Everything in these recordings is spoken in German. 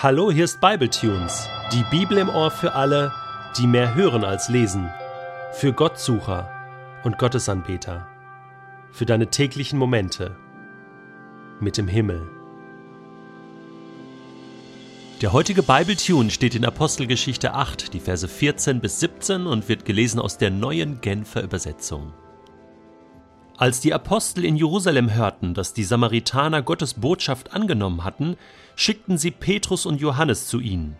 Hallo, hier ist Bibletunes, die Bibel im Ohr für alle, die mehr hören als lesen, für Gottsucher und Gottesanbeter, für deine täglichen Momente mit dem Himmel. Der heutige Bibletune steht in Apostelgeschichte 8, die Verse 14 bis 17 und wird gelesen aus der neuen Genfer Übersetzung. Als die Apostel in Jerusalem hörten, dass die Samaritaner Gottes Botschaft angenommen hatten, schickten sie Petrus und Johannes zu ihnen.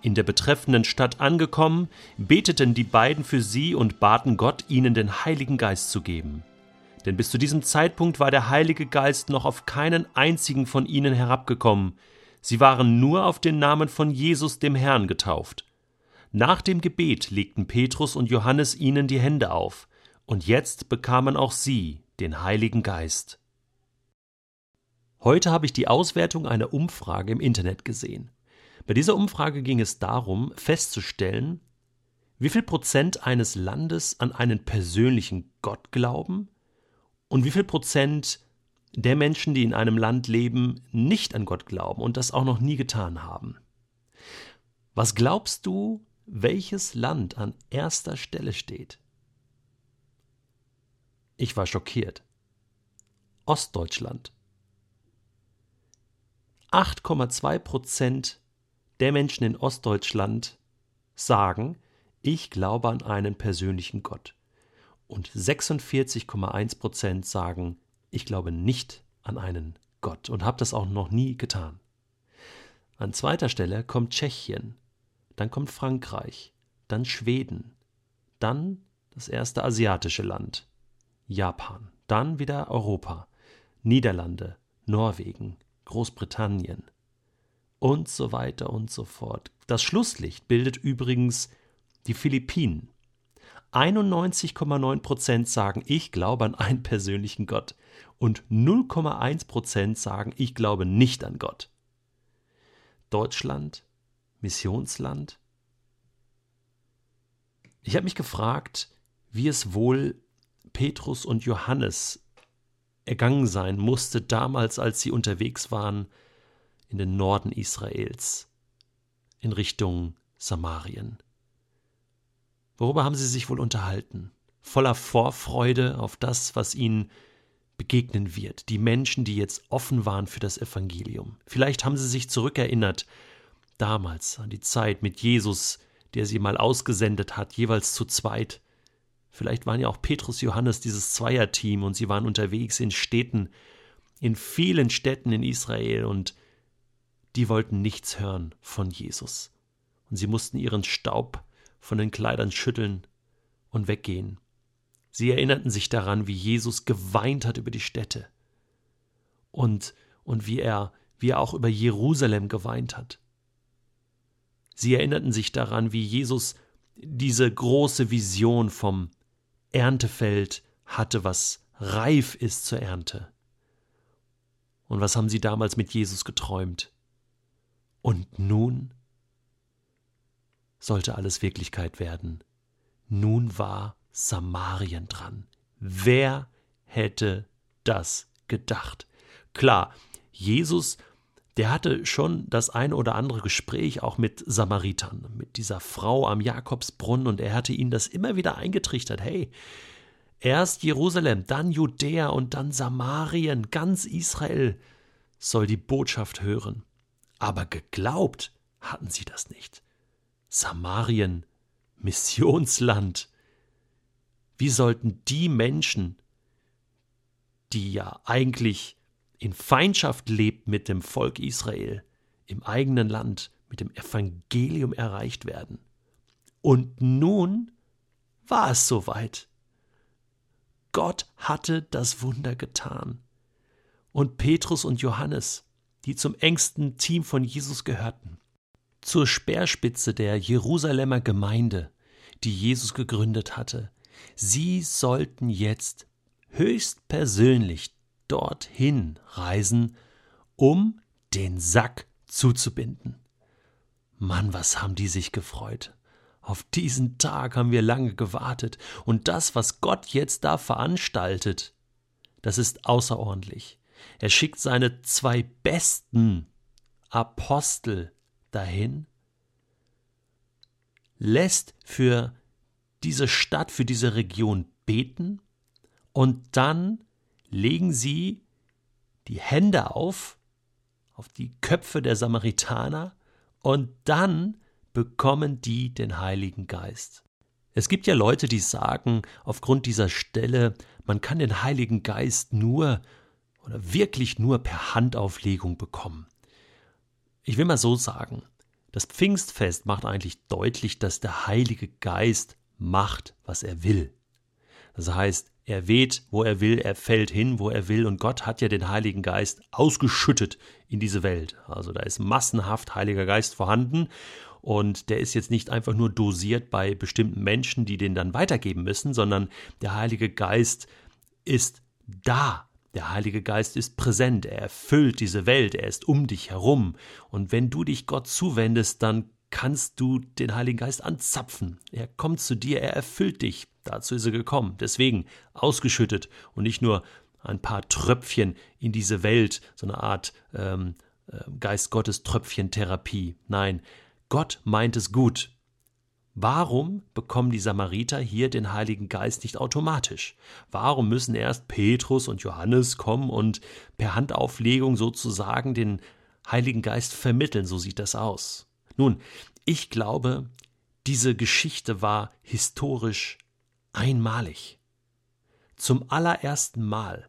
In der betreffenden Stadt angekommen, beteten die beiden für sie und baten Gott, ihnen den Heiligen Geist zu geben. Denn bis zu diesem Zeitpunkt war der Heilige Geist noch auf keinen einzigen von ihnen herabgekommen, sie waren nur auf den Namen von Jesus dem Herrn getauft. Nach dem Gebet legten Petrus und Johannes ihnen die Hände auf, und jetzt bekamen auch sie den Heiligen Geist. Heute habe ich die Auswertung einer Umfrage im Internet gesehen. Bei dieser Umfrage ging es darum, festzustellen, wie viel Prozent eines Landes an einen persönlichen Gott glauben und wie viel Prozent der Menschen, die in einem Land leben, nicht an Gott glauben und das auch noch nie getan haben. Was glaubst du, welches Land an erster Stelle steht? Ich war schockiert. Ostdeutschland. 8,2 Prozent der Menschen in Ostdeutschland sagen, ich glaube an einen persönlichen Gott. Und 46,1 Prozent sagen, ich glaube nicht an einen Gott und habe das auch noch nie getan. An zweiter Stelle kommt Tschechien, dann kommt Frankreich, dann Schweden, dann das erste asiatische Land, Japan, dann wieder Europa, Niederlande, Norwegen, Großbritannien und so weiter und so fort. Das Schlusslicht bildet übrigens die Philippinen. 91,9 Prozent sagen, ich glaube an einen persönlichen Gott und 0,1 Prozent sagen, ich glaube nicht an Gott. Deutschland, Missionsland. Ich habe mich gefragt, wie es wohl Petrus und Johannes ergangen sein musste damals, als sie unterwegs waren in den Norden Israels, in Richtung Samarien. Worüber haben sie sich wohl unterhalten? Voller Vorfreude auf das, was ihnen begegnen wird, die Menschen, die jetzt offen waren für das Evangelium. Vielleicht haben sie sich zurückerinnert damals an die Zeit mit Jesus, der sie mal ausgesendet hat, jeweils zu zweit, Vielleicht waren ja auch Petrus, Johannes dieses Zweierteam und sie waren unterwegs in Städten, in vielen Städten in Israel und die wollten nichts hören von Jesus. Und sie mussten ihren Staub von den Kleidern schütteln und weggehen. Sie erinnerten sich daran, wie Jesus geweint hat über die Städte und, und wie er, wie er auch über Jerusalem geweint hat. Sie erinnerten sich daran, wie Jesus diese große Vision vom Erntefeld hatte, was reif ist zur Ernte. Und was haben sie damals mit Jesus geträumt? Und nun sollte alles Wirklichkeit werden. Nun war Samarien dran. Wer hätte das gedacht? Klar, Jesus der hatte schon das ein oder andere Gespräch auch mit Samaritern, mit dieser Frau am Jakobsbrunnen, und er hatte ihnen das immer wieder eingetrichtert. Hey, erst Jerusalem, dann Judäa und dann Samarien, ganz Israel soll die Botschaft hören. Aber geglaubt hatten sie das nicht. Samarien, Missionsland. Wie sollten die Menschen, die ja eigentlich in Feindschaft lebt mit dem Volk Israel, im eigenen Land, mit dem Evangelium erreicht werden. Und nun war es soweit. Gott hatte das Wunder getan. Und Petrus und Johannes, die zum engsten Team von Jesus gehörten, zur Speerspitze der Jerusalemer Gemeinde, die Jesus gegründet hatte, sie sollten jetzt höchstpersönlich dorthin reisen, um den Sack zuzubinden. Mann, was haben die sich gefreut. Auf diesen Tag haben wir lange gewartet, und das, was Gott jetzt da veranstaltet, das ist außerordentlich. Er schickt seine zwei besten Apostel dahin, lässt für diese Stadt, für diese Region beten und dann legen sie die Hände auf, auf die Köpfe der Samaritaner und dann bekommen die den Heiligen Geist. Es gibt ja Leute, die sagen, aufgrund dieser Stelle, man kann den Heiligen Geist nur oder wirklich nur per Handauflegung bekommen. Ich will mal so sagen, das Pfingstfest macht eigentlich deutlich, dass der Heilige Geist macht, was er will. Das heißt, er weht, wo er will, er fällt hin, wo er will, und Gott hat ja den Heiligen Geist ausgeschüttet in diese Welt. Also da ist massenhaft Heiliger Geist vorhanden, und der ist jetzt nicht einfach nur dosiert bei bestimmten Menschen, die den dann weitergeben müssen, sondern der Heilige Geist ist da. Der Heilige Geist ist präsent, er erfüllt diese Welt, er ist um dich herum. Und wenn du dich Gott zuwendest, dann kannst du den Heiligen Geist anzapfen. Er kommt zu dir, er erfüllt dich. Dazu ist er gekommen. Deswegen ausgeschüttet und nicht nur ein paar Tröpfchen in diese Welt, so eine Art ähm, äh, Geist Gottes Tröpfchentherapie. Nein, Gott meint es gut. Warum bekommen die Samariter hier den Heiligen Geist nicht automatisch? Warum müssen erst Petrus und Johannes kommen und per Handauflegung sozusagen den Heiligen Geist vermitteln? So sieht das aus. Nun, ich glaube, diese Geschichte war historisch einmalig. Zum allerersten Mal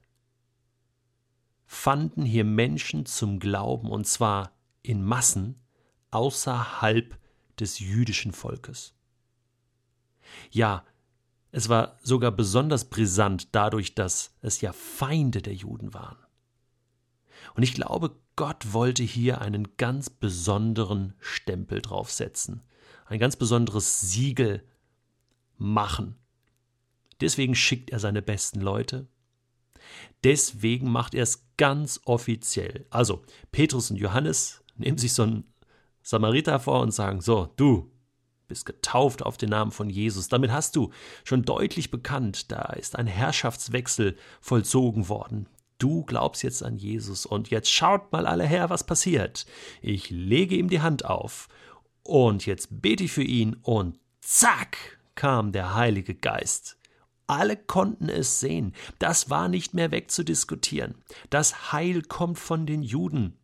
fanden hier Menschen zum Glauben, und zwar in Massen, außerhalb des jüdischen Volkes. Ja, es war sogar besonders brisant dadurch, dass es ja Feinde der Juden waren. Und ich glaube, Gott wollte hier einen ganz besonderen Stempel draufsetzen, ein ganz besonderes Siegel machen. Deswegen schickt er seine besten Leute. Deswegen macht er es ganz offiziell. Also, Petrus und Johannes nehmen sich so ein Samariter vor und sagen, so, du bist getauft auf den Namen von Jesus. Damit hast du schon deutlich bekannt, da ist ein Herrschaftswechsel vollzogen worden. Du glaubst jetzt an Jesus und jetzt schaut mal alle her, was passiert. Ich lege ihm die Hand auf und jetzt bete ich für ihn und zack kam der Heilige Geist. Alle konnten es sehen. Das war nicht mehr wegzudiskutieren. Das Heil kommt von den Juden.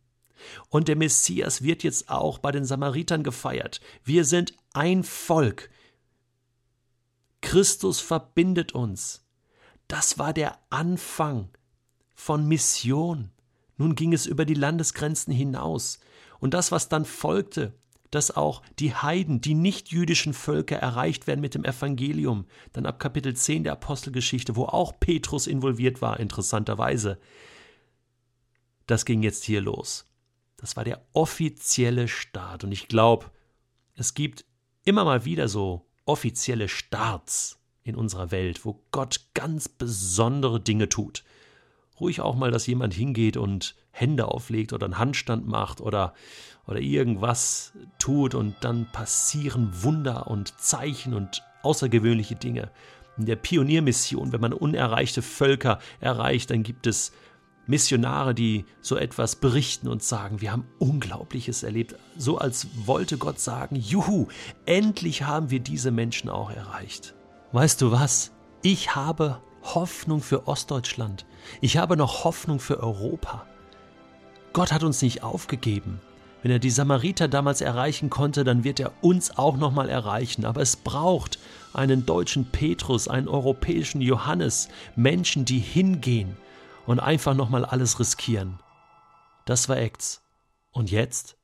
Und der Messias wird jetzt auch bei den Samaritern gefeiert. Wir sind ein Volk. Christus verbindet uns. Das war der Anfang von Mission. Nun ging es über die Landesgrenzen hinaus. Und das, was dann folgte, dass auch die Heiden, die nicht-jüdischen Völker erreicht werden mit dem Evangelium, dann ab Kapitel 10 der Apostelgeschichte, wo auch Petrus involviert war, interessanterweise. Das ging jetzt hier los. Das war der offizielle Start. Und ich glaube, es gibt immer mal wieder so offizielle Starts in unserer Welt, wo Gott ganz besondere Dinge tut. Ruhig auch mal, dass jemand hingeht und Hände auflegt oder einen Handstand macht oder, oder irgendwas tut und dann passieren Wunder und Zeichen und außergewöhnliche Dinge. In der Pioniermission, wenn man unerreichte Völker erreicht, dann gibt es Missionare, die so etwas berichten und sagen, wir haben Unglaubliches erlebt, so als wollte Gott sagen, juhu, endlich haben wir diese Menschen auch erreicht. Weißt du was? Ich habe Hoffnung für Ostdeutschland. Ich habe noch Hoffnung für Europa. Gott hat uns nicht aufgegeben. Wenn er die Samariter damals erreichen konnte, dann wird er uns auch nochmal erreichen. Aber es braucht einen deutschen Petrus, einen europäischen Johannes, Menschen, die hingehen, und einfach nochmal alles riskieren. Das war Acts. Und jetzt?